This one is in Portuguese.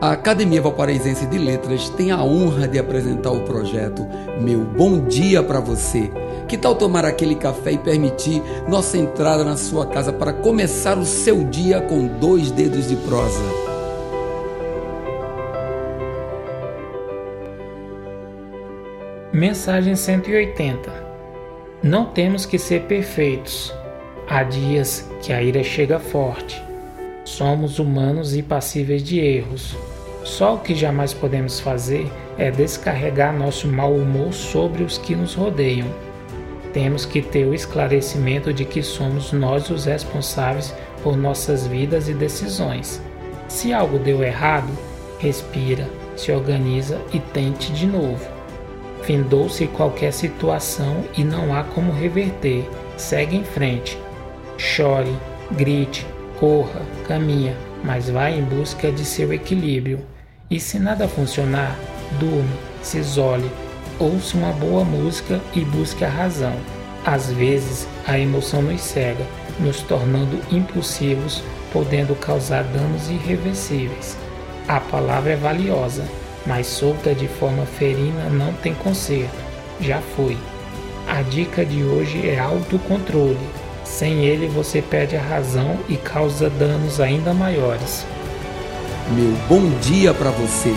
A Academia Valparaísense de Letras tem a honra de apresentar o projeto Meu Bom Dia para Você. Que tal tomar aquele café e permitir nossa entrada na sua casa para começar o seu dia com dois dedos de prosa? Mensagem 180 Não temos que ser perfeitos. Há dias que a ira chega forte. Somos humanos e passíveis de erros. Só o que jamais podemos fazer é descarregar nosso mau humor sobre os que nos rodeiam. Temos que ter o esclarecimento de que somos nós os responsáveis por nossas vidas e decisões. Se algo deu errado, respira, se organiza e tente de novo. Findou-se qualquer situação e não há como reverter. Segue em frente. Chore, grite, corra, caminha, mas vá em busca de seu equilíbrio. E se nada funcionar, durma, se isole, ouça uma boa música e busque a razão. Às vezes, a emoção nos cega, nos tornando impulsivos, podendo causar danos irreversíveis. A palavra é valiosa, mas solta de forma ferina não tem conserto. Já foi. A dica de hoje é autocontrole. Sem ele, você perde a razão e causa danos ainda maiores. Meu bom dia para você.